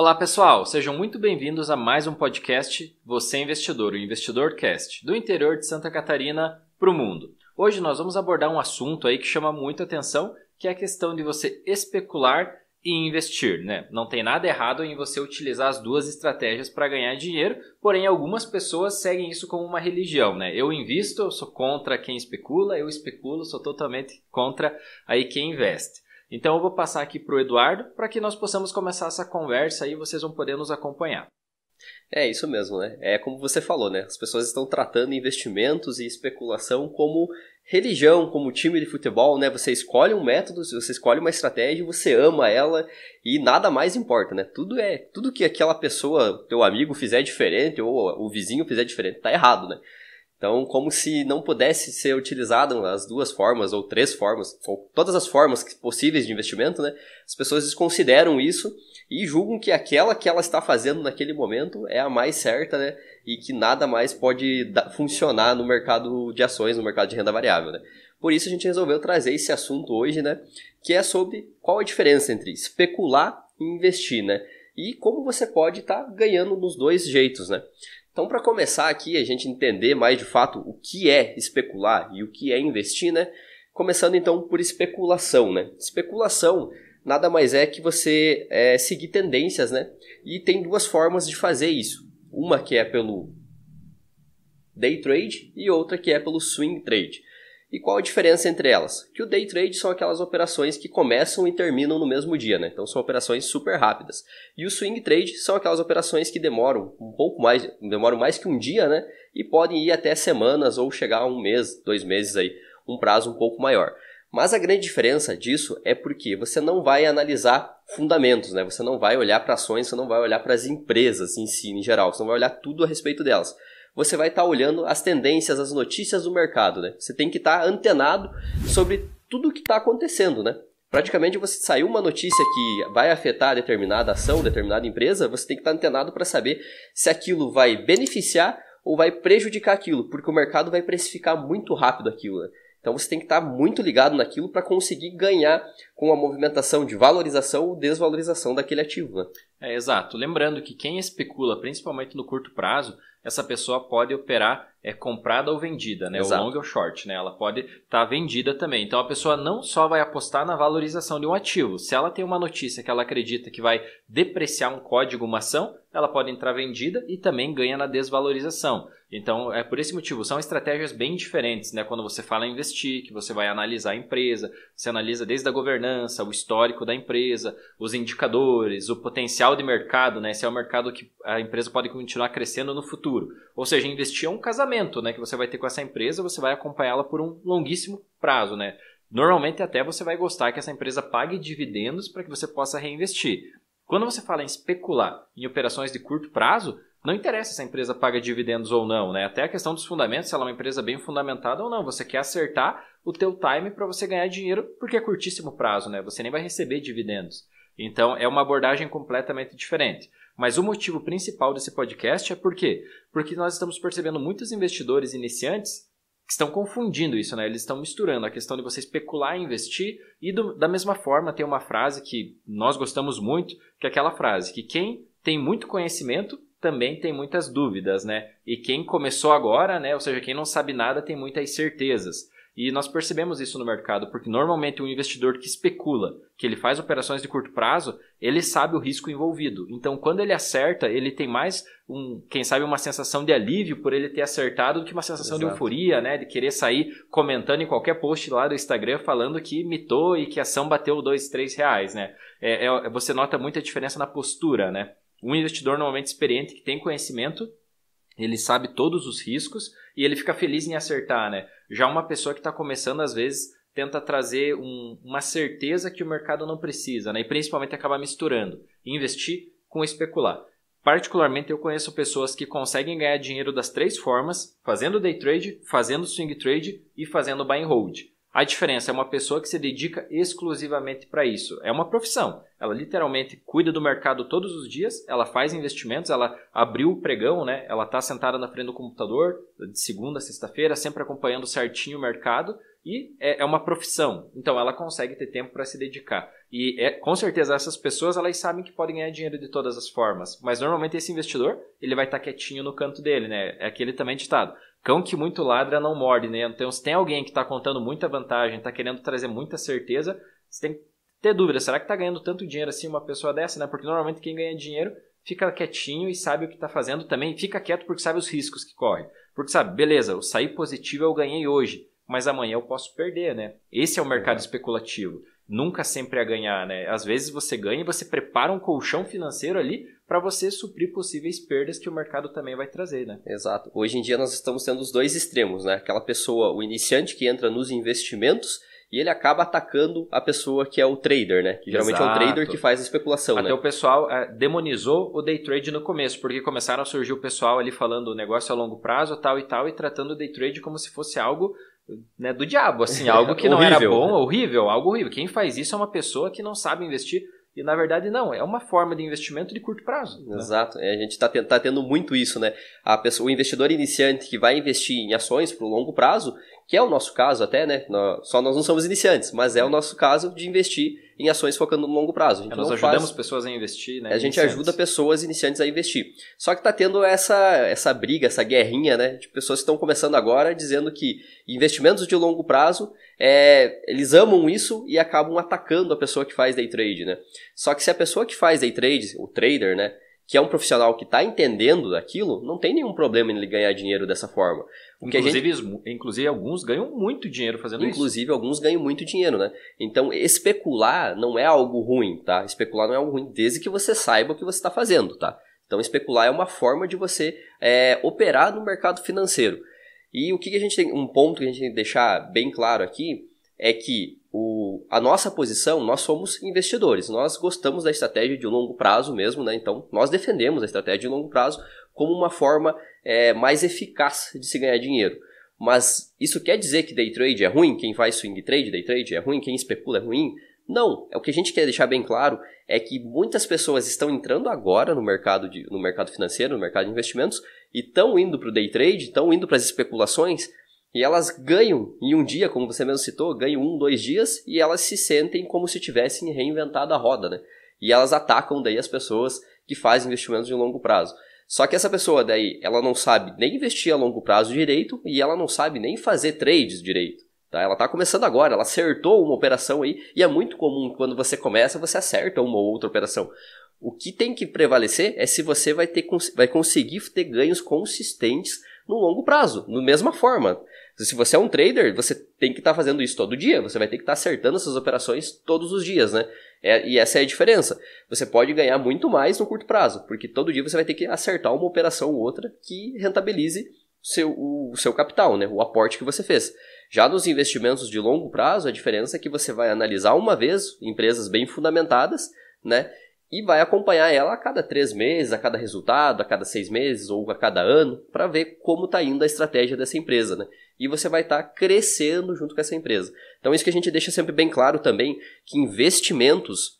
Olá pessoal, sejam muito bem-vindos a mais um podcast Você Investidor, o Investidor Cast, do interior de Santa Catarina para o mundo. Hoje nós vamos abordar um assunto aí que chama muito atenção, que é a questão de você especular e investir, né? Não tem nada errado em você utilizar as duas estratégias para ganhar dinheiro, porém algumas pessoas seguem isso como uma religião, né? Eu invisto, eu sou contra quem especula, eu especulo, sou totalmente contra aí quem investe. Então eu vou passar aqui para o Eduardo para que nós possamos começar essa conversa e vocês vão poder nos acompanhar. É isso mesmo, né? É como você falou, né? As pessoas estão tratando investimentos e especulação como religião, como time de futebol, né? Você escolhe um método, você escolhe uma estratégia, você ama ela e nada mais importa, né? Tudo é, tudo que aquela pessoa, teu amigo fizer diferente ou o vizinho fizer diferente, tá errado, né? Então, como se não pudesse ser utilizado as duas formas, ou três formas, ou todas as formas possíveis de investimento, né? As pessoas desconsideram isso e julgam que aquela que ela está fazendo naquele momento é a mais certa, né? E que nada mais pode funcionar no mercado de ações, no mercado de renda variável, né? Por isso a gente resolveu trazer esse assunto hoje, né? Que é sobre qual a diferença entre especular e investir, né? E como você pode estar tá ganhando nos dois jeitos, né? Então, para começar aqui, a gente entender mais de fato o que é especular e o que é investir, né? Começando então por especulação, né? Especulação nada mais é que você é, seguir tendências, né? E tem duas formas de fazer isso. Uma que é pelo day trade e outra que é pelo swing trade. E qual a diferença entre elas? Que o day trade são aquelas operações que começam e terminam no mesmo dia, né? Então são operações super rápidas. E o swing trade são aquelas operações que demoram um pouco mais, demoram mais que um dia, né? E podem ir até semanas ou chegar a um mês, dois meses aí, um prazo um pouco maior. Mas a grande diferença disso é porque você não vai analisar fundamentos, né? Você não vai olhar para ações, você não vai olhar para as empresas em si, em geral, você não vai olhar tudo a respeito delas você vai estar tá olhando as tendências, as notícias do mercado, né? Você tem que estar tá antenado sobre tudo o que está acontecendo, né? Praticamente você saiu uma notícia que vai afetar determinada ação, determinada empresa, você tem que estar tá antenado para saber se aquilo vai beneficiar ou vai prejudicar aquilo, porque o mercado vai precificar muito rápido aquilo. Né? Então você tem que estar muito ligado naquilo para conseguir ganhar com a movimentação de valorização ou desvalorização daquele ativo. Né? É exato. Lembrando que quem especula, principalmente no curto prazo, essa pessoa pode operar é comprada ou vendida, né? Exato. O long ou short, né? Ela pode estar tá vendida também. Então a pessoa não só vai apostar na valorização de um ativo. Se ela tem uma notícia que ela acredita que vai depreciar um código, uma ação, ela pode entrar vendida e também ganha na desvalorização. Então é por esse motivo, são estratégias bem diferentes, né? Quando você fala em investir, que você vai analisar a empresa, você analisa desde a governança, o histórico da empresa, os indicadores, o potencial de mercado, né? Se é um mercado que a empresa pode continuar crescendo no futuro. Ou seja, investir é um casamento, né? Que você vai ter com essa empresa, você vai acompanhá-la por um longuíssimo prazo, né? Normalmente até você vai gostar que essa empresa pague dividendos para que você possa reinvestir. Quando você fala em especular em operações de curto prazo, não interessa se a empresa paga dividendos ou não, né? Até a questão dos fundamentos, se ela é uma empresa bem fundamentada ou não. Você quer acertar o teu time para você ganhar dinheiro, porque é curtíssimo prazo, né? Você nem vai receber dividendos. Então, é uma abordagem completamente diferente. Mas o motivo principal desse podcast é por quê? Porque nós estamos percebendo muitos investidores iniciantes que estão confundindo isso, né? Eles estão misturando a questão de você especular e investir e do, da mesma forma tem uma frase que nós gostamos muito, que é aquela frase que quem tem muito conhecimento também tem muitas dúvidas, né? E quem começou agora, né? Ou seja, quem não sabe nada tem muitas certezas. E nós percebemos isso no mercado, porque normalmente um investidor que especula, que ele faz operações de curto prazo, ele sabe o risco envolvido. Então, quando ele acerta, ele tem mais, um, quem sabe, uma sensação de alívio por ele ter acertado do que uma sensação Exato. de euforia, né? De querer sair comentando em qualquer post lá do Instagram falando que mitou e que a ação bateu dois, três reais, né? É, é, você nota muita diferença na postura, né? Um investidor normalmente experiente que tem conhecimento, ele sabe todos os riscos e ele fica feliz em acertar, né? Já uma pessoa que está começando, às vezes, tenta trazer um, uma certeza que o mercado não precisa, né? E principalmente acaba misturando investir com especular. Particularmente, eu conheço pessoas que conseguem ganhar dinheiro das três formas, fazendo day trade, fazendo swing trade e fazendo buy and hold. A diferença é uma pessoa que se dedica exclusivamente para isso. É uma profissão. Ela literalmente cuida do mercado todos os dias, ela faz investimentos, ela abriu o pregão, né? Ela está sentada na frente do computador de segunda a sexta-feira, sempre acompanhando certinho o mercado e é, é uma profissão. Então ela consegue ter tempo para se dedicar. E é, com certeza essas pessoas elas sabem que podem ganhar dinheiro de todas as formas. Mas normalmente esse investidor ele vai estar tá quietinho no canto dele, né? É aquele também ditado. Cão que muito ladra não morde, né? Então, se tem alguém que está contando muita vantagem, está querendo trazer muita certeza, você tem que ter dúvida. Será que está ganhando tanto dinheiro assim uma pessoa dessa, né? Porque normalmente quem ganha dinheiro fica quietinho e sabe o que está fazendo também. Fica quieto porque sabe os riscos que corre. Porque sabe, beleza, eu saí positivo, eu ganhei hoje, mas amanhã eu posso perder, né? Esse é o mercado especulativo. Nunca sempre a ganhar, né? Às vezes você ganha e você prepara um colchão financeiro ali para você suprir possíveis perdas que o mercado também vai trazer, né? Exato. Hoje em dia nós estamos tendo os dois extremos, né? Aquela pessoa, o iniciante que entra nos investimentos e ele acaba atacando a pessoa que é o trader, né? Que geralmente Exato. é o trader que faz a especulação, Até né? o pessoal é, demonizou o day trade no começo, porque começaram a surgir o pessoal ali falando o negócio a longo prazo, tal e tal, e tratando o day trade como se fosse algo né, do diabo, assim, algo que não era bom, horrível, algo horrível. Quem faz isso é uma pessoa que não sabe investir e na verdade não, é uma forma de investimento de curto prazo. Né? Exato, é, a gente está tá tendo muito isso, né? A pessoa, o investidor iniciante que vai investir em ações para o longo prazo, que é o nosso caso até, né? Só nós não somos iniciantes, mas é o nosso caso de investir em ações focando no longo prazo. É, nós ajudamos faz... pessoas a investir, né? A gente iniciantes. ajuda pessoas iniciantes a investir. Só que está tendo essa, essa briga, essa guerrinha, né? De pessoas que estão começando agora dizendo que investimentos de longo prazo, é, eles amam isso e acabam atacando a pessoa que faz day trade, né? Só que se a pessoa que faz day trade, o trader, né? Que é um profissional que está entendendo daquilo, não tem nenhum problema em ele ganhar dinheiro dessa forma. Inclusive, gente... inclusive, alguns ganham muito dinheiro fazendo inclusive, isso. Inclusive, alguns ganham muito dinheiro, né? Então, especular não é algo ruim, tá? Especular não é algo ruim, desde que você saiba o que você está fazendo, tá? Então, especular é uma forma de você é, operar no mercado financeiro. E o que, que a gente tem, um ponto que a gente tem que deixar bem claro aqui, é que a nossa posição, nós somos investidores, nós gostamos da estratégia de longo prazo mesmo, né? Então, nós defendemos a estratégia de longo prazo como uma forma é, mais eficaz de se ganhar dinheiro. Mas isso quer dizer que day trade é ruim? Quem faz swing trade, day trade é ruim? Quem especula é ruim? Não, é o que a gente quer deixar bem claro é que muitas pessoas estão entrando agora no mercado, de, no mercado financeiro, no mercado de investimentos, e estão indo para o day trade, estão indo para as especulações e elas ganham em um dia, como você mesmo citou, ganham um, dois dias e elas se sentem como se tivessem reinventado a roda, né? E elas atacam daí as pessoas que fazem investimentos de longo prazo. Só que essa pessoa daí, ela não sabe nem investir a longo prazo direito e ela não sabe nem fazer trades direito. Tá? Ela está começando agora, ela acertou uma operação aí e é muito comum quando você começa, você acerta uma ou outra operação. O que tem que prevalecer é se você vai, ter, vai conseguir ter ganhos consistentes no longo prazo, da mesma forma. Se você é um trader, você tem que estar tá fazendo isso todo dia, você vai ter que estar tá acertando essas operações todos os dias, né? É, e essa é a diferença. Você pode ganhar muito mais no curto prazo, porque todo dia você vai ter que acertar uma operação ou outra que rentabilize seu, o, o seu capital, né? O aporte que você fez. Já nos investimentos de longo prazo, a diferença é que você vai analisar uma vez empresas bem fundamentadas, né? e vai acompanhar ela a cada três meses, a cada resultado, a cada seis meses ou a cada ano, para ver como está indo a estratégia dessa empresa, né? E você vai estar tá crescendo junto com essa empresa. Então, isso que a gente deixa sempre bem claro também, que investimentos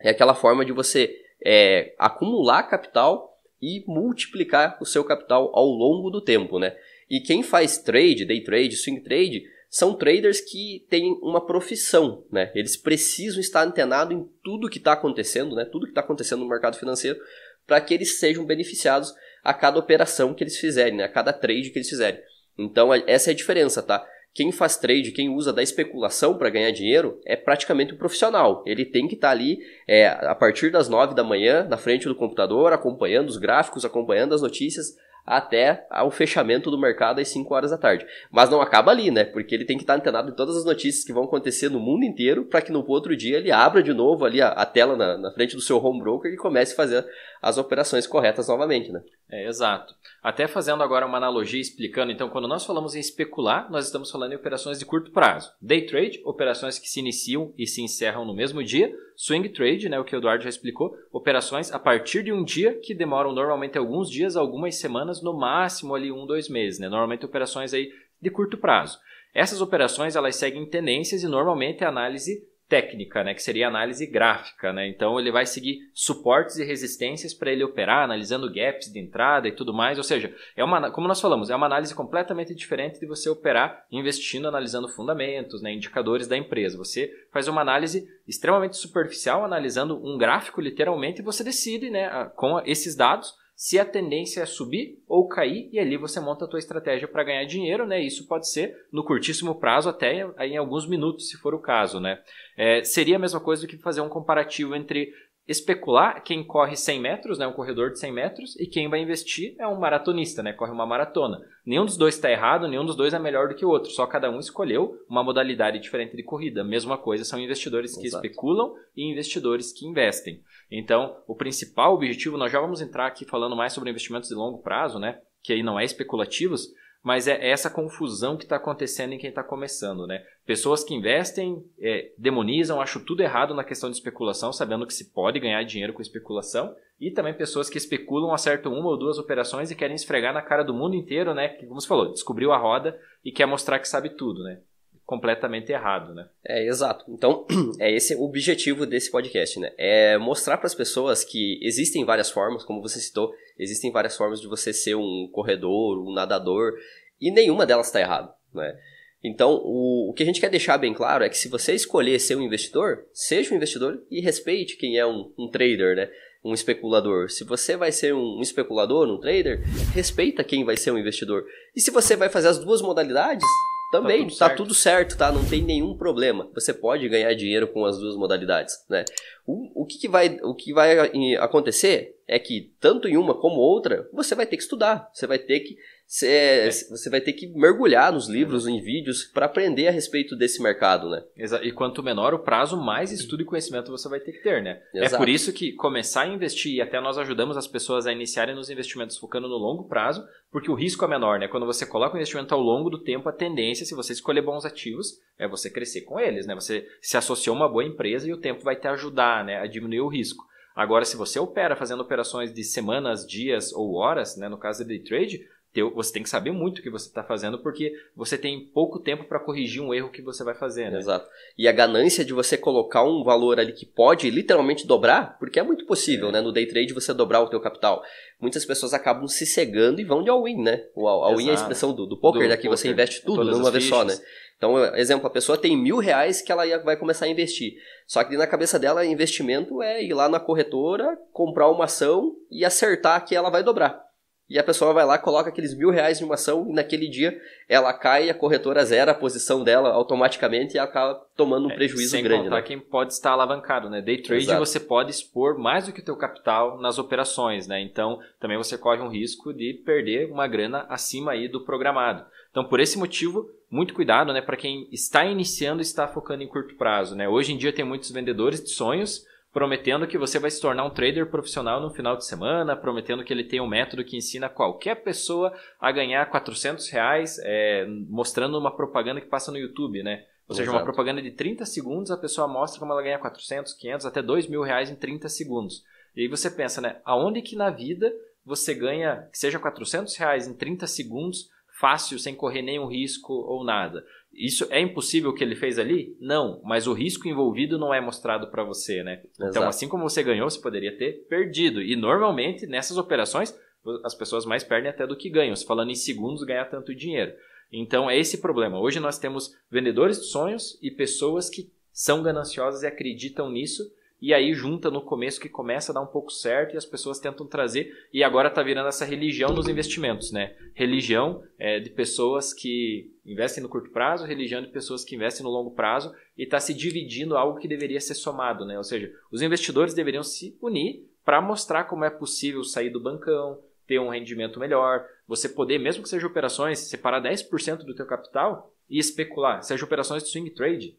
é aquela forma de você é, acumular capital e multiplicar o seu capital ao longo do tempo, né? E quem faz trade, day trade, swing trade, são traders que têm uma profissão, né? Eles precisam estar antenados em tudo que está acontecendo, né? Tudo que está acontecendo no mercado financeiro, para que eles sejam beneficiados a cada operação que eles fizerem, né? A cada trade que eles fizerem. Então essa é a diferença, tá? Quem faz trade, quem usa da especulação para ganhar dinheiro, é praticamente um profissional. Ele tem que estar tá ali é, a partir das 9 da manhã, na frente do computador, acompanhando os gráficos, acompanhando as notícias, até o fechamento do mercado às 5 horas da tarde. Mas não acaba ali, né? Porque ele tem que estar antenado em todas as notícias que vão acontecer no mundo inteiro para que no outro dia ele abra de novo ali a, a tela na, na, frente do seu home broker e comece a fazer as operações corretas novamente, né? É, exato. Até fazendo agora uma analogia explicando, então, quando nós falamos em especular, nós estamos falando em operações de curto prazo. Day trade, operações que se iniciam e se encerram no mesmo dia. Swing trade, né, o que o Eduardo já explicou, operações a partir de um dia que demoram normalmente alguns dias, algumas semanas, no máximo ali um, dois meses, né? Normalmente operações aí de curto prazo. Essas operações elas seguem tendências e normalmente a análise técnica, né, que seria análise gráfica, né? Então ele vai seguir suportes e resistências para ele operar, analisando gaps de entrada e tudo mais. Ou seja, é uma, como nós falamos, é uma análise completamente diferente de você operar investindo, analisando fundamentos, né, indicadores da empresa. Você faz uma análise extremamente superficial, analisando um gráfico literalmente, e você decide, né, com esses dados se a tendência é subir ou cair, e ali você monta a tua estratégia para ganhar dinheiro, né? Isso pode ser no curtíssimo prazo, até em alguns minutos, se for o caso, né? É, seria a mesma coisa do que fazer um comparativo entre especular quem corre 100 metros, né, um corredor de 100 metros, e quem vai investir é um maratonista, né, corre uma maratona. Nenhum dos dois está errado, nenhum dos dois é melhor do que o outro, só cada um escolheu uma modalidade diferente de corrida. Mesma coisa são investidores que Exato. especulam e investidores que investem. Então, o principal objetivo, nós já vamos entrar aqui falando mais sobre investimentos de longo prazo, né, que aí não é especulativos, mas é essa confusão que está acontecendo em quem está começando, né? Pessoas que investem é, demonizam, acham tudo errado na questão de especulação, sabendo que se pode ganhar dinheiro com especulação, e também pessoas que especulam, acertam uma ou duas operações e querem esfregar na cara do mundo inteiro, né? Que, como você falou, descobriu a roda e quer mostrar que sabe tudo, né? Completamente errado, né? É, exato. Então, é esse o objetivo desse podcast, né? É mostrar para as pessoas que existem várias formas, como você citou, existem várias formas de você ser um corredor, um nadador, e nenhuma delas está errada, né? Então, o, o que a gente quer deixar bem claro é que se você escolher ser um investidor, seja um investidor e respeite quem é um, um trader, né? Um especulador. Se você vai ser um especulador, um trader, respeita quem vai ser um investidor. E se você vai fazer as duas modalidades, também, tá tudo, tá tudo, certo, tá? Não tem nenhum problema. Você pode ganhar dinheiro com as duas modalidades, né? O, o, que, que, vai, o que vai acontecer é que, tanto em uma como outra, você vai ter que estudar. Você vai ter que Cê, é. Você vai ter que mergulhar nos livros, em vídeos, para aprender a respeito desse mercado, né? E quanto menor o prazo, mais estudo e conhecimento você vai ter que ter, né? Exato. É por isso que começar a investir, e até nós ajudamos as pessoas a iniciarem nos investimentos focando no longo prazo, porque o risco é menor, né? Quando você coloca o investimento ao longo do tempo, a tendência, se você escolher bons ativos, é você crescer com eles, né? Você se associou a uma boa empresa e o tempo vai te ajudar, né? A diminuir o risco. Agora, se você opera fazendo operações de semanas, dias ou horas, né? No caso de day trade, você tem que saber muito o que você está fazendo, porque você tem pouco tempo para corrigir um erro que você vai fazer, né? Exato. E a ganância de você colocar um valor ali que pode literalmente dobrar, porque é muito possível, é. né? No day trade você dobrar o teu capital. Muitas pessoas acabam se cegando e vão de all-in, né? O all-in é a expressão do, do poker, do né? Que poker. você investe tudo numa vez só, né? Então, exemplo, a pessoa tem mil reais que ela vai começar a investir. Só que na cabeça dela, investimento é ir lá na corretora, comprar uma ação e acertar que ela vai dobrar. E a pessoa vai lá, coloca aqueles mil reais em uma ação e naquele dia ela cai, a corretora zera a posição dela automaticamente e acaba tomando um é, prejuízo sem grande. Sem contar né? quem pode estar alavancado, né? Day trade Exato. você pode expor mais do que o teu capital nas operações, né? Então também você corre um risco de perder uma grana acima aí do programado. Então por esse motivo, muito cuidado, né? Para quem está iniciando e está focando em curto prazo, né? Hoje em dia tem muitos vendedores de sonhos prometendo que você vai se tornar um trader profissional no final de semana, prometendo que ele tem um método que ensina qualquer pessoa a ganhar 400 reais, é, mostrando uma propaganda que passa no YouTube, né? Ou seja, Exato. uma propaganda de 30 segundos, a pessoa mostra como ela ganha 400, 500, até 2 mil reais em 30 segundos. E aí você pensa, né? Aonde que na vida você ganha, que seja 400 reais em 30 segundos, fácil, sem correr nenhum risco ou nada? Isso é impossível o que ele fez ali? Não, mas o risco envolvido não é mostrado para você, né? Então, Exato. Então, assim como você ganhou, você poderia ter perdido. E normalmente nessas operações as pessoas mais perdem até do que ganham. Se falando em segundos, ganhar tanto dinheiro. Então é esse problema. Hoje nós temos vendedores de sonhos e pessoas que são gananciosas e acreditam nisso e aí junta no começo que começa a dar um pouco certo e as pessoas tentam trazer e agora está virando essa religião nos investimentos, né? Religião é, de pessoas que investem no curto prazo, religião de pessoas que investem no longo prazo e está se dividindo algo que deveria ser somado, né? Ou seja, os investidores deveriam se unir para mostrar como é possível sair do bancão, ter um rendimento melhor, você poder, mesmo que seja operações, separar 10% do teu capital e especular, seja operações de swing trade,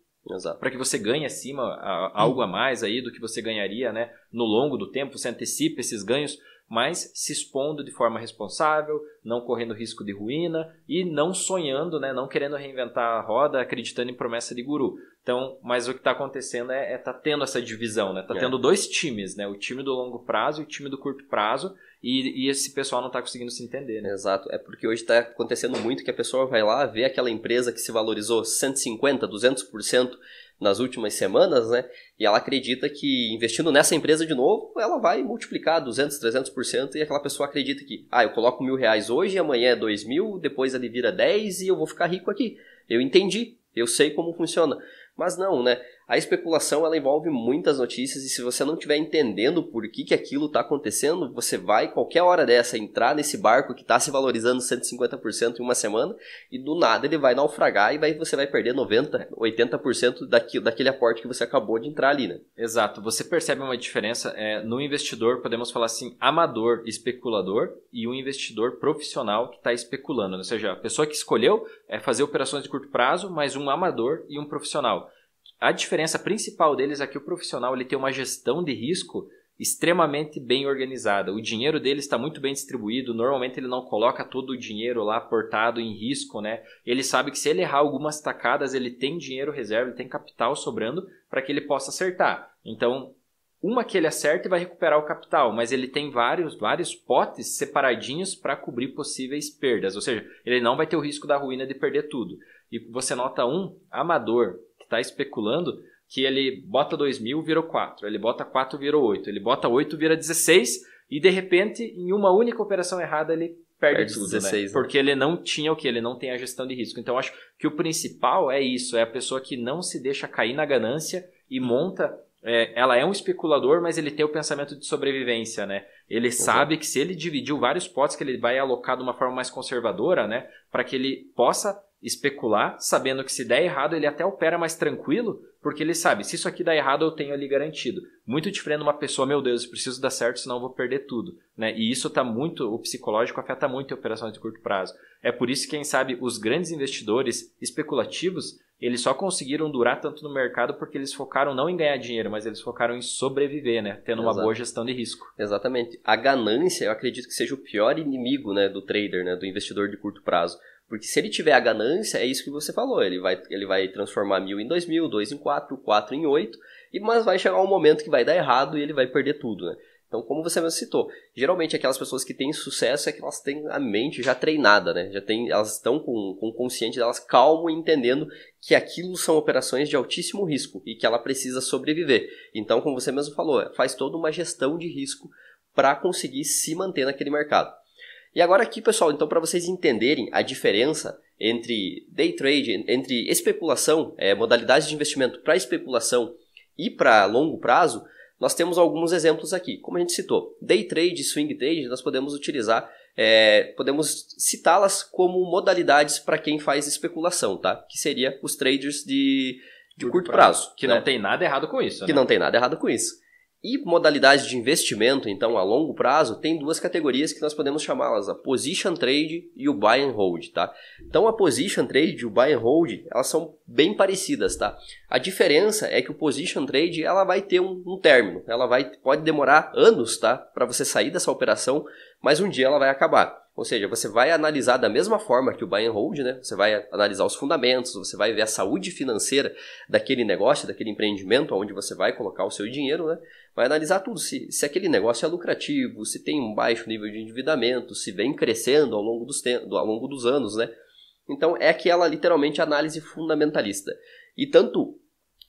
para que você ganhe acima a, algo a mais aí do que você ganharia né, no longo do tempo, você antecipa esses ganhos, mas se expondo de forma responsável, não correndo risco de ruína e não sonhando, né, não querendo reinventar a roda, acreditando em promessa de guru. Então, mas o que está acontecendo é, é tá tendo essa divisão, né? Tá é. tendo dois times, né? O time do longo prazo e o time do curto prazo. E, e esse pessoal não está conseguindo se entender, né? Exato. É porque hoje está acontecendo muito que a pessoa vai lá ver aquela empresa que se valorizou 150, 200% nas últimas semanas, né? E ela acredita que investindo nessa empresa de novo, ela vai multiplicar 200, 300% e aquela pessoa acredita que, ah, eu coloco mil reais hoje, amanhã é dois mil, depois ele vira 10 e eu vou ficar rico aqui. Eu entendi, eu sei como funciona. Mas não, né? A especulação ela envolve muitas notícias e se você não estiver entendendo por que, que aquilo está acontecendo, você vai qualquer hora dessa entrar nesse barco que está se valorizando 150% em uma semana e do nada ele vai naufragar e vai, você vai perder 90, 80% daquilo, daquele aporte que você acabou de entrar ali, né? Exato. Você percebe uma diferença é, no investidor, podemos falar assim, amador, especulador e um investidor profissional que está especulando. Ou seja, a pessoa que escolheu é fazer operações de curto prazo, mas um amador e um profissional. A diferença principal deles é que o profissional ele tem uma gestão de risco extremamente bem organizada. O dinheiro dele está muito bem distribuído. Normalmente ele não coloca todo o dinheiro lá portado em risco, né? Ele sabe que se ele errar algumas tacadas, ele tem dinheiro reserva, ele tem capital sobrando para que ele possa acertar. Então, uma que ele acerta e vai recuperar o capital, mas ele tem vários, vários potes separadinhos para cobrir possíveis perdas. Ou seja, ele não vai ter o risco da ruína de perder tudo. E você nota um amador está especulando que ele bota 2 mil, virou 4, ele bota 4, virou 8, ele bota 8, vira 16 e de repente, em uma única operação errada, ele perde, perde tudo, 16, né? né? Porque ele não tinha o que? Ele não tem a gestão de risco. Então, acho que o principal é isso, é a pessoa que não se deixa cair na ganância e monta é, ela é um especulador, mas ele tem o pensamento de sobrevivência, né? Ele sabe que se ele dividiu vários potes, que ele vai alocar de uma forma mais conservadora, né? Para que ele possa especular, sabendo que se der errado ele até opera mais tranquilo, porque ele sabe, se isso aqui dá errado eu tenho ali garantido. Muito diferente de uma pessoa, meu Deus, preciso dar certo, senão eu vou perder tudo. Né? E isso tá muito, o psicológico afeta muito em operações de curto prazo. É por isso que, quem sabe, os grandes investidores especulativos, eles só conseguiram durar tanto no mercado porque eles focaram não em ganhar dinheiro, mas eles focaram em sobreviver, né? Tendo uma boa gestão de risco. Exatamente. A ganância, eu acredito que seja o pior inimigo né, do trader, né, do investidor de curto prazo porque se ele tiver a ganância, é isso que você falou, ele vai, ele vai transformar mil em dois mil, dois em quatro, quatro em oito, e, mas vai chegar um momento que vai dar errado e ele vai perder tudo, né? Então, como você mesmo citou, geralmente aquelas pessoas que têm sucesso é que elas têm a mente já treinada, né? Já tem, elas estão com, com o consciente delas calmo e entendendo que aquilo são operações de altíssimo risco e que ela precisa sobreviver. Então, como você mesmo falou, faz toda uma gestão de risco para conseguir se manter naquele mercado. E agora aqui, pessoal, então para vocês entenderem a diferença entre day trade, entre especulação, é, modalidades de investimento para especulação e para longo prazo, nós temos alguns exemplos aqui. Como a gente citou, day trade, swing trade, nós podemos utilizar, é, podemos citá-las como modalidades para quem faz especulação, tá? Que seria os traders de, de curto, prazo, prazo. Que né? não tem nada errado com isso. Que né? não tem nada errado com isso. E modalidades de investimento, então, a longo prazo, tem duas categorias que nós podemos chamá-las, a Position Trade e o Buy and Hold, tá? Então, a Position Trade e o Buy and Hold, elas são bem parecidas, tá? A diferença é que o Position Trade, ela vai ter um, um término, ela vai, pode demorar anos, tá? Para você sair dessa operação, mas um dia ela vai acabar. Ou seja, você vai analisar da mesma forma que o buy and hold, né? Você vai analisar os fundamentos, você vai ver a saúde financeira daquele negócio, daquele empreendimento onde você vai colocar o seu dinheiro, né? Vai analisar tudo, se, se aquele negócio é lucrativo, se tem um baixo nível de endividamento, se vem crescendo ao longo dos, ao longo dos anos, né? Então é aquela literalmente análise fundamentalista. E tanto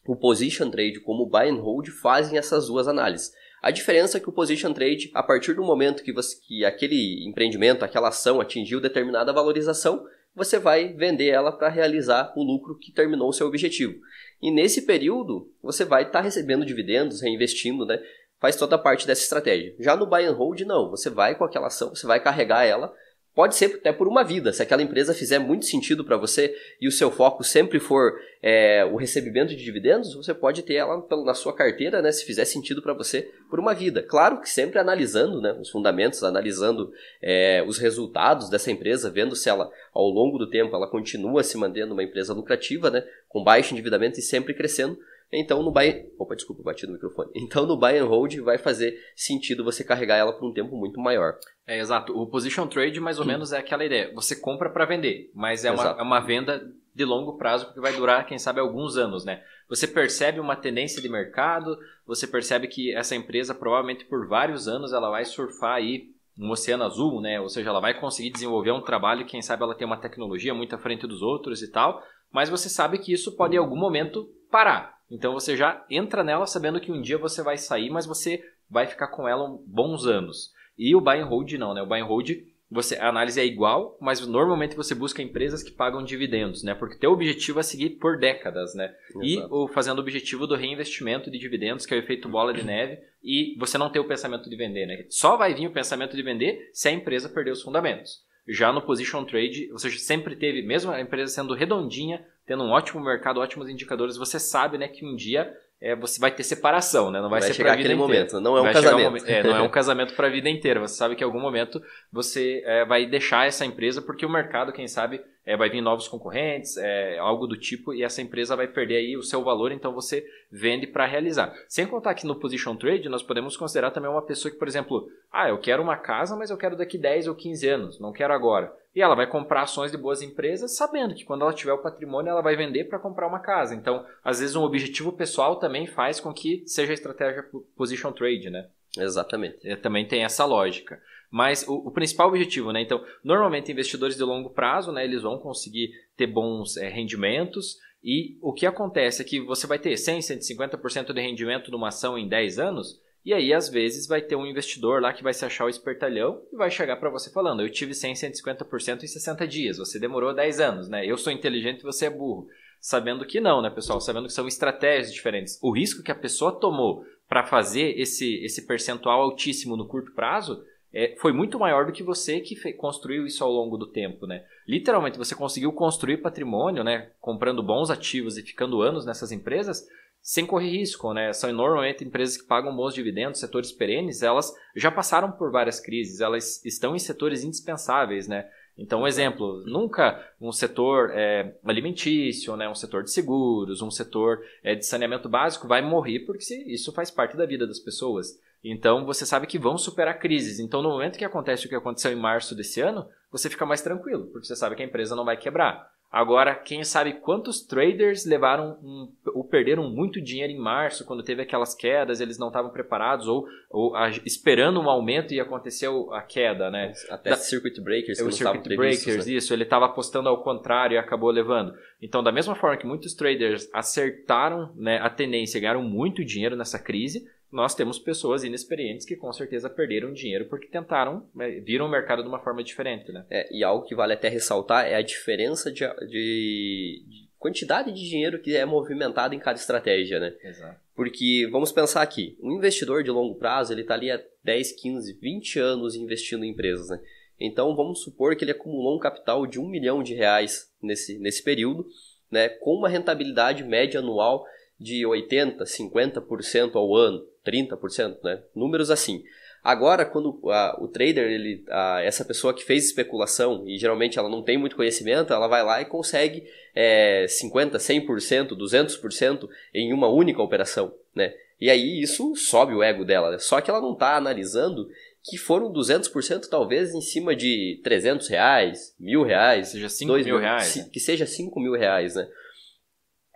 o position trade como o buy and hold fazem essas duas análises. A diferença é que o position trade, a partir do momento que, você, que aquele empreendimento, aquela ação atingiu determinada valorização, você vai vender ela para realizar o lucro que terminou o seu objetivo. E nesse período, você vai estar tá recebendo dividendos, reinvestindo, né? Faz toda a parte dessa estratégia. Já no buy and hold, não. Você vai com aquela ação, você vai carregar ela Pode ser até por uma vida. Se aquela empresa fizer muito sentido para você e o seu foco sempre for é, o recebimento de dividendos, você pode ter ela na sua carteira, né, se fizer sentido para você, por uma vida. Claro que sempre analisando né, os fundamentos, analisando é, os resultados dessa empresa, vendo se ela, ao longo do tempo, ela continua se mantendo uma empresa lucrativa, né, com baixo endividamento e sempre crescendo. Então no buy, opa, desculpa, bati no microfone. Então no buy and hold vai fazer sentido você carregar ela por um tempo muito maior. É exato. O position trade mais ou hum. menos é aquela ideia. Você compra para vender, mas é uma, é uma, venda de longo prazo, porque vai durar, quem sabe, alguns anos, né? Você percebe uma tendência de mercado, você percebe que essa empresa, provavelmente por vários anos, ela vai surfar aí um oceano azul, né? Ou seja, ela vai conseguir desenvolver um trabalho, quem sabe ela tem uma tecnologia muito à frente dos outros e tal, mas você sabe que isso pode em algum momento parar. Então você já entra nela sabendo que um dia você vai sair, mas você vai ficar com ela bons anos. E o buy and hold não, né? O buy and hold você, a análise é igual, mas normalmente você busca empresas que pagam dividendos, né? Porque teu objetivo é seguir por décadas, né? Exato. E o, fazendo o objetivo do reinvestimento de dividendos, que é o efeito bola de neve, e você não ter o pensamento de vender, né? Só vai vir o pensamento de vender se a empresa perder os fundamentos. Já no position trade, você sempre teve, mesmo a empresa sendo redondinha, tendo um ótimo mercado, ótimos indicadores, você sabe, né, que um dia é, você vai ter separação, né? Não vai, vai ser chegar aquele inteira. momento, não é um vai casamento. Um, é, não é um casamento para a vida inteira. Você sabe que em algum momento você é, vai deixar essa empresa porque o mercado, quem sabe, é, vai vir novos concorrentes, é, algo do tipo, e essa empresa vai perder aí o seu valor, então você vende para realizar. Sem contar que no position trade nós podemos considerar também uma pessoa que, por exemplo, ah, eu quero uma casa, mas eu quero daqui 10 ou 15 anos, não quero agora. E ela vai comprar ações de boas empresas sabendo que quando ela tiver o patrimônio ela vai vender para comprar uma casa. Então, às vezes um objetivo pessoal também faz com que seja a estratégia position trade, né? Exatamente. É, também tem essa lógica. Mas o, o, principal objetivo, né? Então, normalmente investidores de longo prazo, né? Eles vão conseguir ter bons é, rendimentos. E o que acontece é que você vai ter 100, 150% de rendimento numa ação em 10 anos, e aí, às vezes, vai ter um investidor lá que vai se achar o espertalhão e vai chegar para você falando: Eu tive 100, 150% em 60 dias, você demorou 10 anos, né? Eu sou inteligente e você é burro. Sabendo que não, né, pessoal? Sabendo que são estratégias diferentes. O risco que a pessoa tomou para fazer esse, esse percentual altíssimo no curto prazo é, foi muito maior do que você que construiu isso ao longo do tempo, né? Literalmente, você conseguiu construir patrimônio, né? Comprando bons ativos e ficando anos nessas empresas sem correr risco, né? São normalmente empresas que pagam bons dividendos, setores perenes, elas já passaram por várias crises, elas estão em setores indispensáveis, né? Então, um exemplo, nunca um setor é, alimentício, né, um setor de seguros, um setor é, de saneamento básico vai morrer porque isso faz parte da vida das pessoas. Então, você sabe que vão superar crises. Então, no momento que acontece o que aconteceu em março desse ano, você fica mais tranquilo, porque você sabe que a empresa não vai quebrar. Agora, quem sabe quantos traders levaram um, ou perderam muito dinheiro em março, quando teve aquelas quedas, eles não estavam preparados, ou, ou a, esperando um aumento e aconteceu a queda, né? Até da, circuit breakers, o circuit breakers, né? isso, ele estava apostando ao contrário e acabou levando. Então, da mesma forma que muitos traders acertaram né, a tendência e ganharam muito dinheiro nessa crise, nós temos pessoas inexperientes que com certeza perderam dinheiro porque tentaram, né, viram o mercado de uma forma diferente, né? É, e algo que vale até ressaltar é a diferença de, de, de quantidade de dinheiro que é movimentado em cada estratégia, né? Exato. Porque, vamos pensar aqui, um investidor de longo prazo, ele está ali há 10, 15, 20 anos investindo em empresas, né? Então, vamos supor que ele acumulou um capital de um milhão de reais nesse, nesse período, né? Com uma rentabilidade média anual de 80%, 50% ao ano. 30%, né? Números assim. Agora, quando a, o trader, ele, a, essa pessoa que fez especulação, e geralmente ela não tem muito conhecimento, ela vai lá e consegue é, 50%, 100%, 200% em uma única operação, né? E aí isso sobe o ego dela, né? Só que ela não está analisando que foram 200% talvez em cima de 300 reais, mil reais, seja 5 mil, mil reais, né? que seja 5 mil reais, né?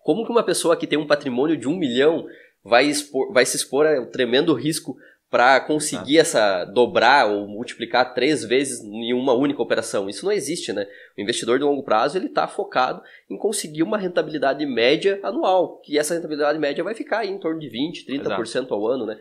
Como que uma pessoa que tem um patrimônio de um milhão vai, expor, vai se expor a um tremendo risco para conseguir essa dobrar ou multiplicar três vezes em uma única operação. Isso não existe, né? O investidor de longo prazo ele está focado em conseguir uma rentabilidade média anual, que essa rentabilidade média vai ficar em torno de 20, 30% Exato. ao ano, né?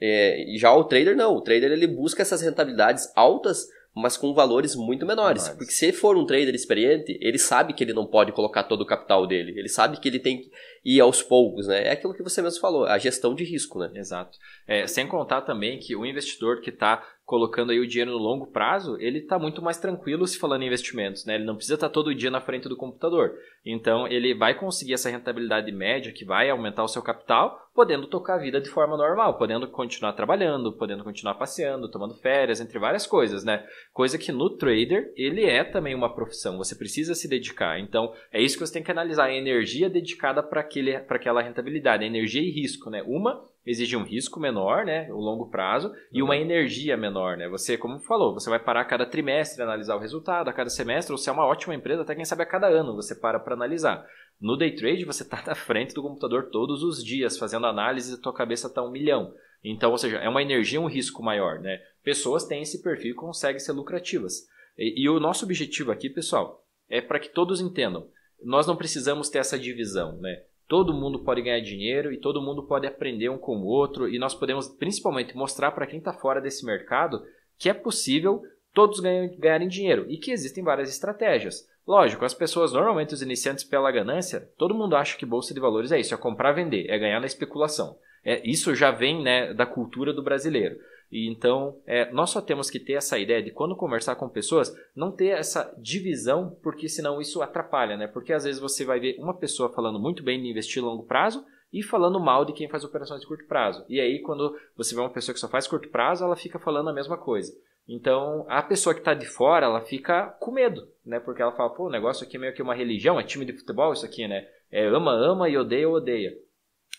É, e já o trader não, o trader ele busca essas rentabilidades altas mas com valores muito menores. Porque se for um trader experiente, ele sabe que ele não pode colocar todo o capital dele. Ele sabe que ele tem que ir aos poucos, né? É aquilo que você mesmo falou, a gestão de risco, né? Exato. É, sem contar também que o investidor que está colocando aí o dinheiro no longo prazo, ele está muito mais tranquilo se falando em investimentos, né? Ele não precisa estar tá todo dia na frente do computador. Então, ele vai conseguir essa rentabilidade média que vai aumentar o seu capital, podendo tocar a vida de forma normal, podendo continuar trabalhando, podendo continuar passeando, tomando férias, entre várias coisas, né? Coisa que no trader, ele é também uma profissão, você precisa se dedicar. Então, é isso que você tem que analisar, a energia dedicada para aquela rentabilidade, energia e risco, né? Uma exige um risco menor, né, o longo prazo, e uma energia menor, né? Você, como falou, você vai parar a cada trimestre analisar o resultado, a cada semestre, ou se é uma ótima empresa, até quem sabe a cada ano você para para analisar. No day trade, você está na frente do computador todos os dias, fazendo análise e a tua cabeça está um milhão. Então, ou seja, é uma energia um risco maior, né? Pessoas têm esse perfil e conseguem ser lucrativas. E, e o nosso objetivo aqui, pessoal, é para que todos entendam. Nós não precisamos ter essa divisão, né? Todo mundo pode ganhar dinheiro e todo mundo pode aprender um com o outro e nós podemos principalmente mostrar para quem está fora desse mercado que é possível todos ganharem dinheiro e que existem várias estratégias. Lógico, as pessoas, normalmente os iniciantes pela ganância, todo mundo acha que bolsa de valores é isso, é comprar, vender, é ganhar na especulação. É, isso já vem né, da cultura do brasileiro. E então, é, nós só temos que ter essa ideia de quando conversar com pessoas, não ter essa divisão, porque senão isso atrapalha, né? Porque às vezes você vai ver uma pessoa falando muito bem de investir a longo prazo e falando mal de quem faz operações de curto prazo. E aí, quando você vê uma pessoa que só faz curto prazo, ela fica falando a mesma coisa. Então, a pessoa que está de fora, ela fica com medo, né? Porque ela fala, pô, o negócio aqui é meio que uma religião, é time de futebol isso aqui, né? É ama, ama e odeia, odeia.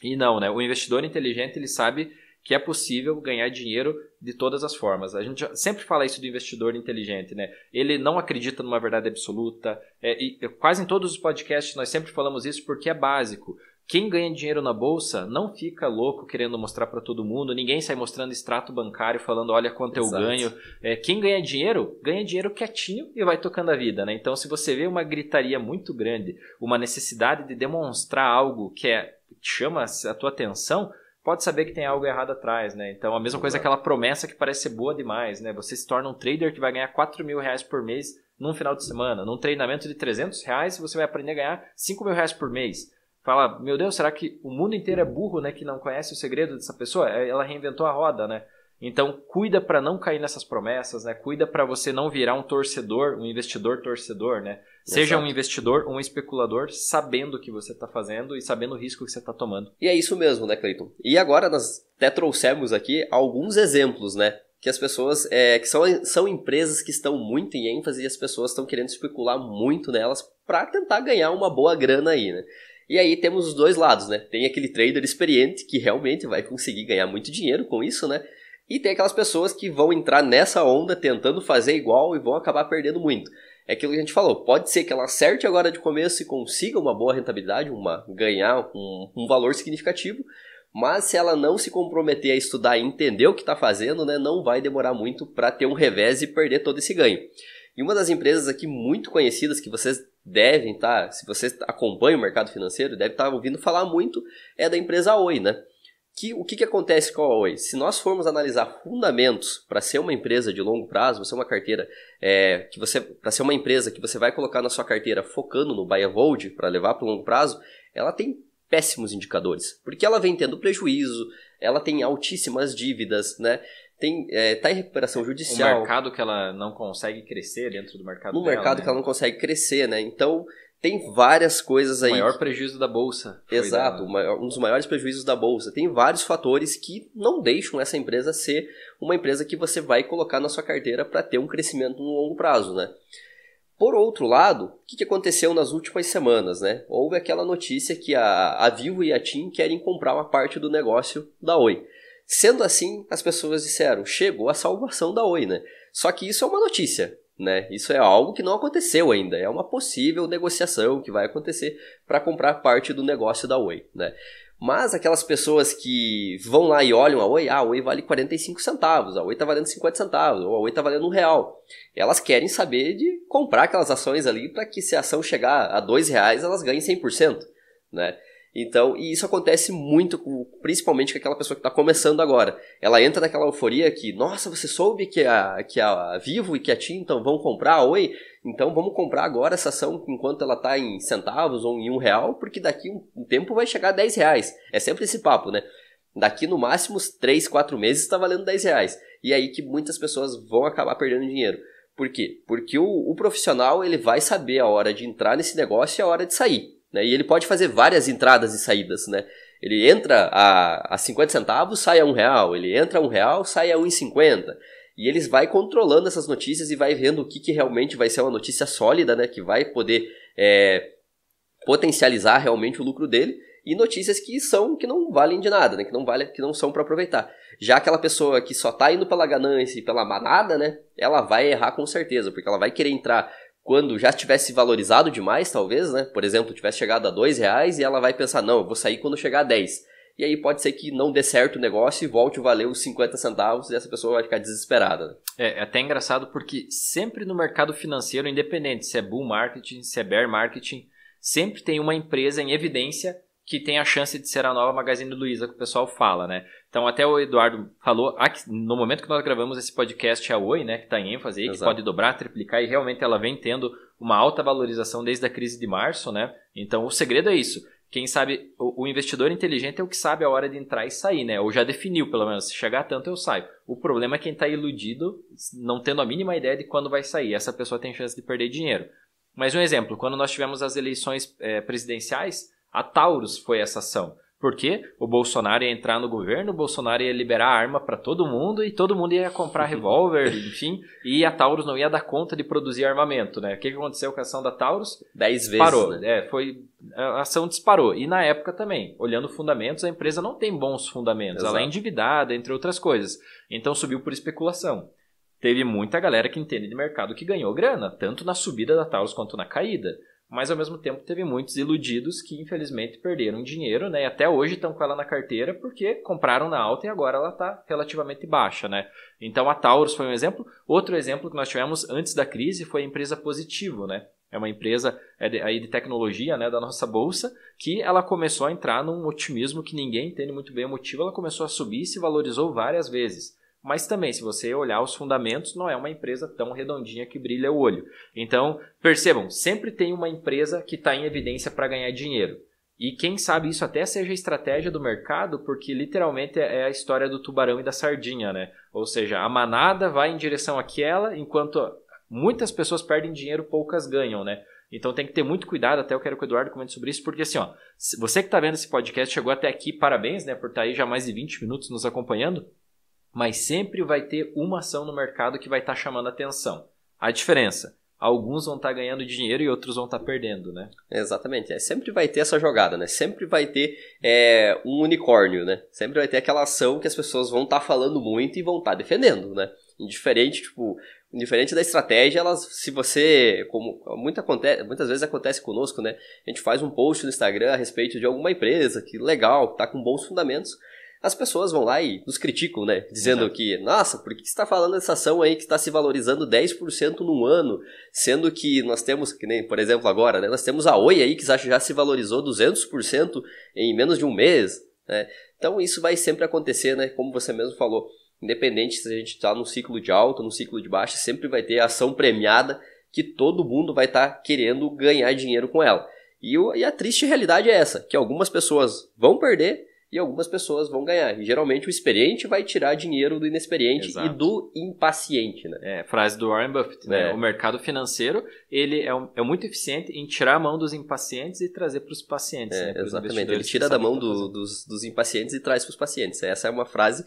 E não, né? O investidor inteligente, ele sabe que é possível ganhar dinheiro de todas as formas. A gente sempre fala isso do investidor inteligente, né? Ele não acredita numa verdade absoluta. É, e quase em todos os podcasts nós sempre falamos isso porque é básico. Quem ganha dinheiro na bolsa não fica louco querendo mostrar para todo mundo, ninguém sai mostrando extrato bancário falando olha quanto Exato. eu ganho. É, quem ganha dinheiro, ganha dinheiro quietinho e vai tocando a vida. Né? Então, se você vê uma gritaria muito grande, uma necessidade de demonstrar algo que é, chama a tua atenção, pode saber que tem algo errado atrás. Né? Então, a mesma coisa é aquela promessa que parece ser boa demais. Né? Você se torna um trader que vai ganhar 4 mil reais por mês num final de semana. Num treinamento de 300 reais, você vai aprender a ganhar 5 mil reais por mês fala, meu Deus, será que o mundo inteiro é burro, né, que não conhece o segredo dessa pessoa? É, ela reinventou a roda, né? Então, cuida para não cair nessas promessas, né? Cuida para você não virar um torcedor, um investidor torcedor, né? Seja Exato. um investidor, um especulador, sabendo o que você está fazendo e sabendo o risco que você está tomando. E é isso mesmo, né, Cleiton? E agora nós até trouxemos aqui alguns exemplos, né? Que as pessoas, é, que são, são empresas que estão muito em ênfase e as pessoas estão querendo especular muito nelas para tentar ganhar uma boa grana aí, né? E aí temos os dois lados, né? Tem aquele trader experiente que realmente vai conseguir ganhar muito dinheiro com isso, né? E tem aquelas pessoas que vão entrar nessa onda tentando fazer igual e vão acabar perdendo muito. É aquilo que a gente falou, pode ser que ela acerte agora de começo e consiga uma boa rentabilidade, uma ganhar um, um valor significativo, mas se ela não se comprometer a estudar e entender o que está fazendo, né, não vai demorar muito para ter um revés e perder todo esse ganho. E uma das empresas aqui muito conhecidas que vocês devem estar, tá, se você acompanha o mercado financeiro, deve estar tá ouvindo falar muito, é da empresa Oi, né? Que, o que, que acontece com a Oi? Se nós formos analisar fundamentos para ser uma empresa de longo prazo, é uma carteira é, que você para ser uma empresa que você vai colocar na sua carteira focando no buy and hold para levar para o longo prazo, ela tem péssimos indicadores, porque ela vem tendo prejuízo, ela tem altíssimas dívidas, né? tem é, tá em recuperação judicial. Um mercado que ela não consegue crescer dentro do mercado No dela, mercado né? que ela não consegue crescer, né? Então, tem várias coisas aí. O maior prejuízo da bolsa. Exato, um dos maiores prejuízos da bolsa. Tem vários fatores que não deixam essa empresa ser uma empresa que você vai colocar na sua carteira para ter um crescimento no longo prazo, né? Por outro lado, o que aconteceu nas últimas semanas, né? Houve aquela notícia que a, a Vivo e a TIM querem comprar uma parte do negócio da Oi. Sendo assim, as pessoas disseram: chegou a salvação da Oi, né? Só que isso é uma notícia, né? Isso é algo que não aconteceu ainda, é uma possível negociação que vai acontecer para comprar parte do negócio da Oi, né? Mas aquelas pessoas que vão lá e olham a Oi, ah, a Oi vale 45 centavos, a Oi está valendo 50 centavos, ou a Oi está valendo um real. Elas querem saber de comprar aquelas ações ali para que se a ação chegar a dois reais, elas ganhem 100%, né? Então, e isso acontece muito, com, principalmente com aquela pessoa que está começando agora. Ela entra naquela euforia que, nossa, você soube que a, que a Vivo e que a TIM então, vão comprar, oi, então vamos comprar agora essa ação enquanto ela está em centavos ou em um real, porque daqui um, tempo vai chegar a 10 reais. É sempre esse papo, né? Daqui no máximo 3, 4 meses está valendo 10 reais. E aí que muitas pessoas vão acabar perdendo dinheiro. Por quê? Porque o, o profissional ele vai saber a hora de entrar nesse negócio e a hora de sair. Né? E ele pode fazer várias entradas e saídas, né? Ele entra a, a 50 centavos, sai a um real. Ele entra a um real, sai a 1,50. E eles vai controlando essas notícias e vai vendo o que, que realmente vai ser uma notícia sólida, né? Que vai poder é, potencializar realmente o lucro dele. e notícias que são que não valem de nada, né? Que não valem, que não são para aproveitar. Já aquela pessoa que só tá indo pela ganância e pela manada, né? Ela vai errar com certeza, porque ela vai querer entrar quando já tivesse valorizado demais, talvez, né? Por exemplo, tivesse chegado a dois reais e ela vai pensar, não, eu vou sair quando chegar a 10. E aí pode ser que não dê certo o negócio e volte a valer os 50 centavos e essa pessoa vai ficar desesperada. É, é até engraçado porque sempre no mercado financeiro, independente se é bull marketing, se é bear marketing, sempre tem uma empresa em evidência que tem a chance de ser a nova Magazine Luiza que o pessoal fala, né? Então até o Eduardo falou, no momento que nós gravamos esse podcast, a Oi, né, que está em ênfase aí, Exato. que pode dobrar, triplicar e realmente ela vem tendo uma alta valorização desde a crise de março, né? Então o segredo é isso. Quem sabe, o, o investidor inteligente é o que sabe a hora de entrar e sair, né? Ou já definiu, pelo menos, se chegar tanto eu saio. O problema é quem está iludido, não tendo a mínima ideia de quando vai sair. Essa pessoa tem chance de perder dinheiro. Mas um exemplo, quando nós tivemos as eleições é, presidenciais, a Taurus foi essa ação. Porque o Bolsonaro ia entrar no governo, o Bolsonaro ia liberar arma para todo mundo e todo mundo ia comprar revólver, enfim, e a Taurus não ia dar conta de produzir armamento, né? O que aconteceu com a ação da Taurus? Dez vezes. Parou, né? é, foi a ação disparou. E na época também, olhando fundamentos, a empresa não tem bons fundamentos, Exato. ela é endividada, entre outras coisas. Então subiu por especulação. Teve muita galera que entende de mercado que ganhou grana, tanto na subida da Taurus quanto na caída mas ao mesmo tempo teve muitos iludidos que infelizmente perderam dinheiro, né? E até hoje estão com ela na carteira porque compraram na alta e agora ela está relativamente baixa, né? Então a Taurus foi um exemplo. Outro exemplo que nós tivemos antes da crise foi a empresa Positivo, né? É uma empresa é aí de tecnologia, né, da nossa bolsa, que ela começou a entrar num otimismo que ninguém entende muito bem o motivo. Ela começou a subir e se valorizou várias vezes. Mas também, se você olhar os fundamentos, não é uma empresa tão redondinha que brilha o olho. Então, percebam, sempre tem uma empresa que está em evidência para ganhar dinheiro. E quem sabe isso até seja estratégia do mercado, porque literalmente é a história do tubarão e da sardinha, né? Ou seja, a manada vai em direção àquela, enquanto muitas pessoas perdem dinheiro, poucas ganham, né? Então tem que ter muito cuidado, até eu quero que o Eduardo comente sobre isso, porque assim, ó, você que está vendo esse podcast chegou até aqui, parabéns, né, por estar tá aí já mais de 20 minutos nos acompanhando mas sempre vai ter uma ação no mercado que vai estar tá chamando atenção. A diferença, alguns vão estar tá ganhando dinheiro e outros vão estar tá perdendo, né? Exatamente, é, sempre vai ter essa jogada, né? Sempre vai ter é, um unicórnio, né? Sempre vai ter aquela ação que as pessoas vão estar tá falando muito e vão estar tá defendendo, né? Indiferente, tipo, indiferente da estratégia, elas, se você, como acontece, muitas vezes acontece conosco, né? A gente faz um post no Instagram a respeito de alguma empresa que legal, tá com bons fundamentos, as pessoas vão lá e nos criticam, né? Dizendo Exato. que, nossa, por que você está falando dessa ação aí que está se valorizando 10% no ano, sendo que nós temos, que nem, por exemplo, agora, né? Nós temos a Oi aí que já se valorizou 200% em menos de um mês, né? Então isso vai sempre acontecer, né? Como você mesmo falou, independente se a gente está no ciclo de alta, no ciclo de baixa, sempre vai ter ação premiada que todo mundo vai estar tá querendo ganhar dinheiro com ela. E, e a triste realidade é essa, que algumas pessoas vão perder e algumas pessoas vão ganhar. E geralmente o experiente vai tirar dinheiro do inexperiente Exato. e do impaciente, né? É, frase do Warren Buffett, né? É. O mercado financeiro, ele é, um, é, muito eficiente em tirar a mão dos impacientes e trazer para os pacientes, é, né? Exatamente, ele tira da mão do, dos, dos impacientes e traz para os pacientes. Essa é uma frase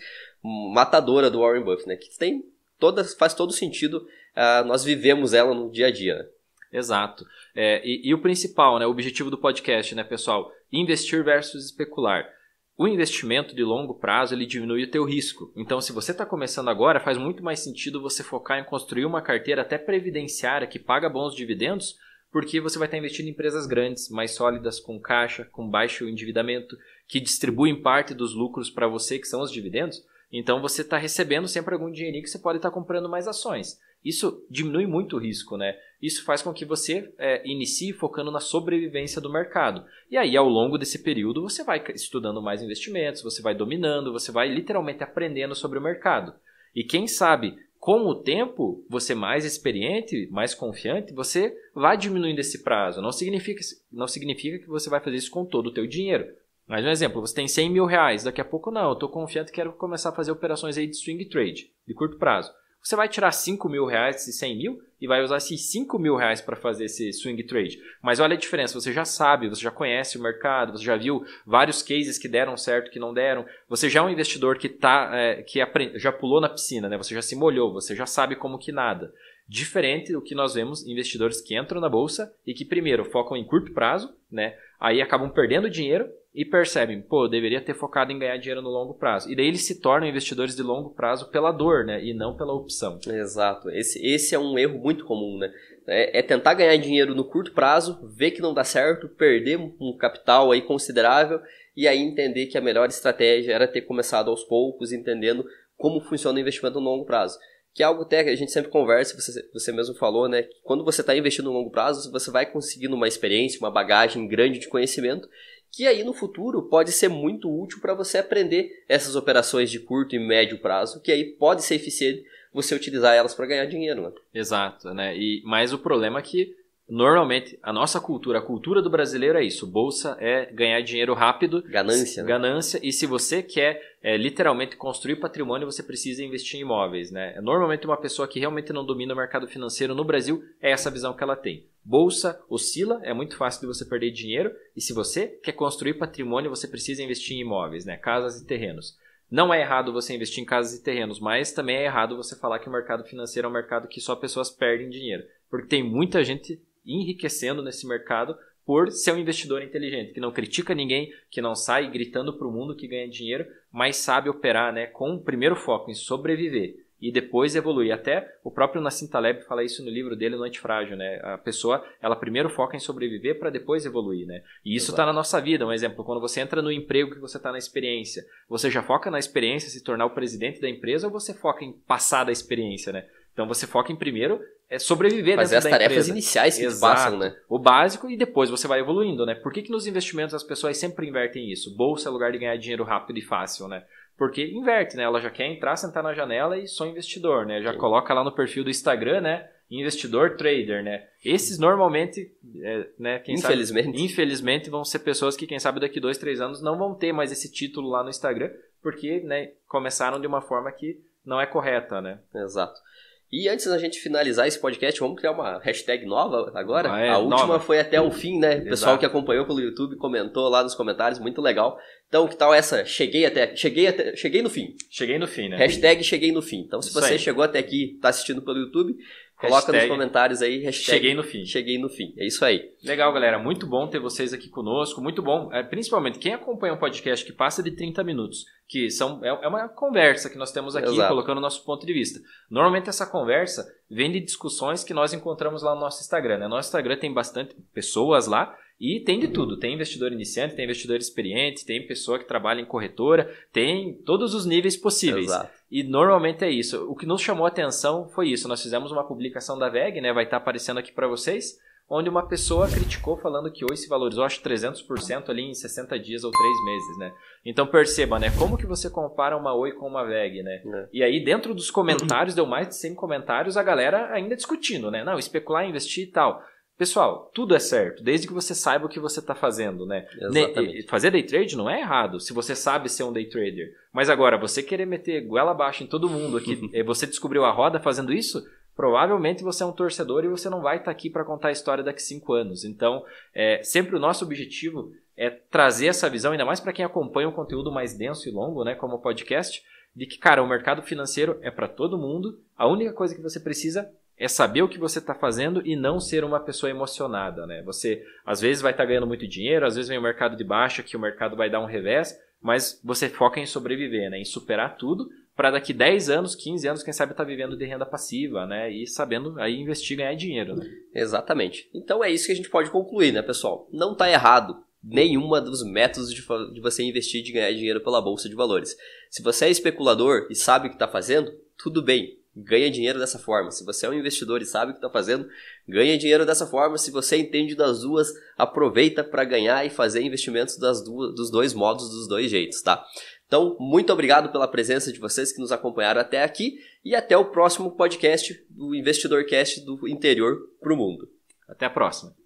matadora do Warren Buffett, né? Que tem toda, faz todo sentido, uh, nós vivemos ela no dia a dia, né? Exato. É, e, e, o principal, né, o objetivo do podcast, né, pessoal? Investir versus especular o investimento de longo prazo ele diminui o teu risco. Então, se você está começando agora, faz muito mais sentido você focar em construir uma carteira até previdenciária que paga bons dividendos, porque você vai estar investindo em empresas grandes, mais sólidas, com caixa, com baixo endividamento, que distribuem parte dos lucros para você, que são os dividendos. Então, você está recebendo sempre algum dinheirinho que você pode estar comprando mais ações. Isso diminui muito o risco, né? Isso faz com que você é, inicie focando na sobrevivência do mercado. E aí, ao longo desse período, você vai estudando mais investimentos, você vai dominando, você vai literalmente aprendendo sobre o mercado. E quem sabe, com o tempo, você mais experiente, mais confiante, você vai diminuindo esse prazo. Não significa, não significa que você vai fazer isso com todo o teu dinheiro. Mais um exemplo, você tem 100 mil reais, daqui a pouco não, eu estou confiante quero começar a fazer operações aí de swing trade, de curto prazo. Você vai tirar 5 mil reais desses 100 mil e vai usar esses 5 mil reais para fazer esse swing trade. Mas olha a diferença, você já sabe, você já conhece o mercado, você já viu vários cases que deram certo, que não deram. Você já é um investidor que, tá, é, que aprend... já pulou na piscina, né? você já se molhou, você já sabe como que nada. Diferente do que nós vemos investidores que entram na bolsa e que primeiro focam em curto prazo, né? Aí acabam perdendo dinheiro e percebem, pô, eu deveria ter focado em ganhar dinheiro no longo prazo. E daí eles se tornam investidores de longo prazo pela dor, né? E não pela opção. Exato. Esse, esse é um erro muito comum, né? É, é tentar ganhar dinheiro no curto prazo, ver que não dá certo, perder um capital aí considerável e aí entender que a melhor estratégia era ter começado aos poucos, entendendo como funciona o investimento no longo prazo que é algo até que a gente sempre conversa, você, você mesmo falou, né? Quando você está investindo no longo prazo, você vai conseguindo uma experiência, uma bagagem grande de conhecimento, que aí no futuro pode ser muito útil para você aprender essas operações de curto e médio prazo, que aí pode ser eficiente você utilizar elas para ganhar dinheiro, né? Exato, né? E, mas o problema é que Normalmente, a nossa cultura, a cultura do brasileiro é isso. Bolsa é ganhar dinheiro rápido. Ganância. Né? Ganância. E se você quer é, literalmente construir patrimônio, você precisa investir em imóveis. Né? Normalmente, uma pessoa que realmente não domina o mercado financeiro no Brasil, é essa visão que ela tem. Bolsa oscila, é muito fácil de você perder dinheiro. E se você quer construir patrimônio, você precisa investir em imóveis, né? casas e terrenos. Não é errado você investir em casas e terrenos, mas também é errado você falar que o mercado financeiro é um mercado que só pessoas perdem dinheiro. Porque tem muita gente enriquecendo nesse mercado por ser um investidor inteligente, que não critica ninguém, que não sai gritando para o mundo que ganha dinheiro, mas sabe operar né, com o primeiro foco em sobreviver e depois evoluir. Até o próprio Nassim Taleb fala isso no livro dele, No Antifrágil, né? A pessoa, ela primeiro foca em sobreviver para depois evoluir, né? E isso está na nossa vida. Um exemplo, quando você entra no emprego que você está na experiência, você já foca na experiência, se tornar o presidente da empresa, ou você foca em passar da experiência, né? Então você foca em primeiro é sobreviver Fazer as tarefas empresa. iniciais que Exato. passam, né? O básico e depois você vai evoluindo, né? Por que, que nos investimentos as pessoas sempre invertem isso? Bolsa é lugar de ganhar dinheiro rápido e fácil, né? Porque inverte, né? Ela já quer entrar, sentar na janela e sou investidor, né? Já Sim. coloca lá no perfil do Instagram, né? Investidor trader, né? Esses normalmente, é, né? infelizmente. Sabe, infelizmente vão ser pessoas que, quem sabe, daqui dois, três anos não vão ter mais esse título lá no Instagram, porque, né? Começaram de uma forma que não é correta, né? Exato. E antes da gente finalizar esse podcast, vamos criar uma hashtag nova agora. Ah, é, a última nova. foi até o fim, né? O pessoal que acompanhou pelo YouTube comentou lá nos comentários, muito legal. Então, que tal essa? Cheguei até, cheguei até, cheguei no fim. Cheguei no fim, né? Hashtag cheguei no fim. Então, se Isso você aí. chegou até aqui, está assistindo pelo YouTube, Coloca hashtag, nos comentários aí, hashtag Cheguei no fim. Cheguei no fim. É isso aí. Legal, galera. Muito bom ter vocês aqui conosco. Muito bom. É, principalmente quem acompanha um podcast que passa de 30 minutos, que são, é, é uma conversa que nós temos aqui, Exato. colocando o nosso ponto de vista. Normalmente essa conversa vem de discussões que nós encontramos lá no nosso Instagram. Né? Nosso Instagram tem bastante pessoas lá e tem de tudo. Tem investidor iniciante, tem investidor experiente, tem pessoa que trabalha em corretora, tem todos os níveis possíveis. Exato. E normalmente é isso. O que nos chamou a atenção foi isso. Nós fizemos uma publicação da VEG, né? Vai estar aparecendo aqui para vocês, onde uma pessoa criticou falando que hoje se valorizou acho 300% ali em 60 dias ou 3 meses, né? Então perceba, né? Como que você compara uma Oi com uma VEG, né? É. E aí dentro dos comentários, deu mais de 100 comentários, a galera ainda discutindo, né? Não, especular, investir e tal. Pessoal, tudo é certo, desde que você saiba o que você está fazendo, né? Exatamente. Fazer day trade não é errado, se você sabe ser um day trader. Mas agora, você querer meter goela abaixo em todo mundo aqui, você descobriu a roda fazendo isso, provavelmente você é um torcedor e você não vai estar tá aqui para contar a história daqui cinco anos. Então, é, sempre o nosso objetivo é trazer essa visão, ainda mais para quem acompanha um conteúdo mais denso e longo, né, como o podcast, de que, cara, o mercado financeiro é para todo mundo. A única coisa que você precisa é saber o que você está fazendo e não ser uma pessoa emocionada, né? Você às vezes vai estar tá ganhando muito dinheiro, às vezes vem o mercado de baixa que o mercado vai dar um revés, mas você foca em sobreviver, né? Em superar tudo para daqui 10 anos, 15 anos, quem sabe estar tá vivendo de renda passiva, né? E sabendo aí investir ganhar dinheiro, né? Exatamente. Então é isso que a gente pode concluir, né, pessoal? Não está errado nenhuma dos métodos de, de você investir e ganhar dinheiro pela bolsa de valores. Se você é especulador e sabe o que está fazendo, tudo bem ganha dinheiro dessa forma. Se você é um investidor e sabe o que está fazendo, ganha dinheiro dessa forma. Se você entende das duas, aproveita para ganhar e fazer investimentos das duas, dos dois modos, dos dois jeitos, tá? Então, muito obrigado pela presença de vocês que nos acompanharam até aqui e até o próximo podcast do Investidor Cast do interior para o mundo. Até a próxima.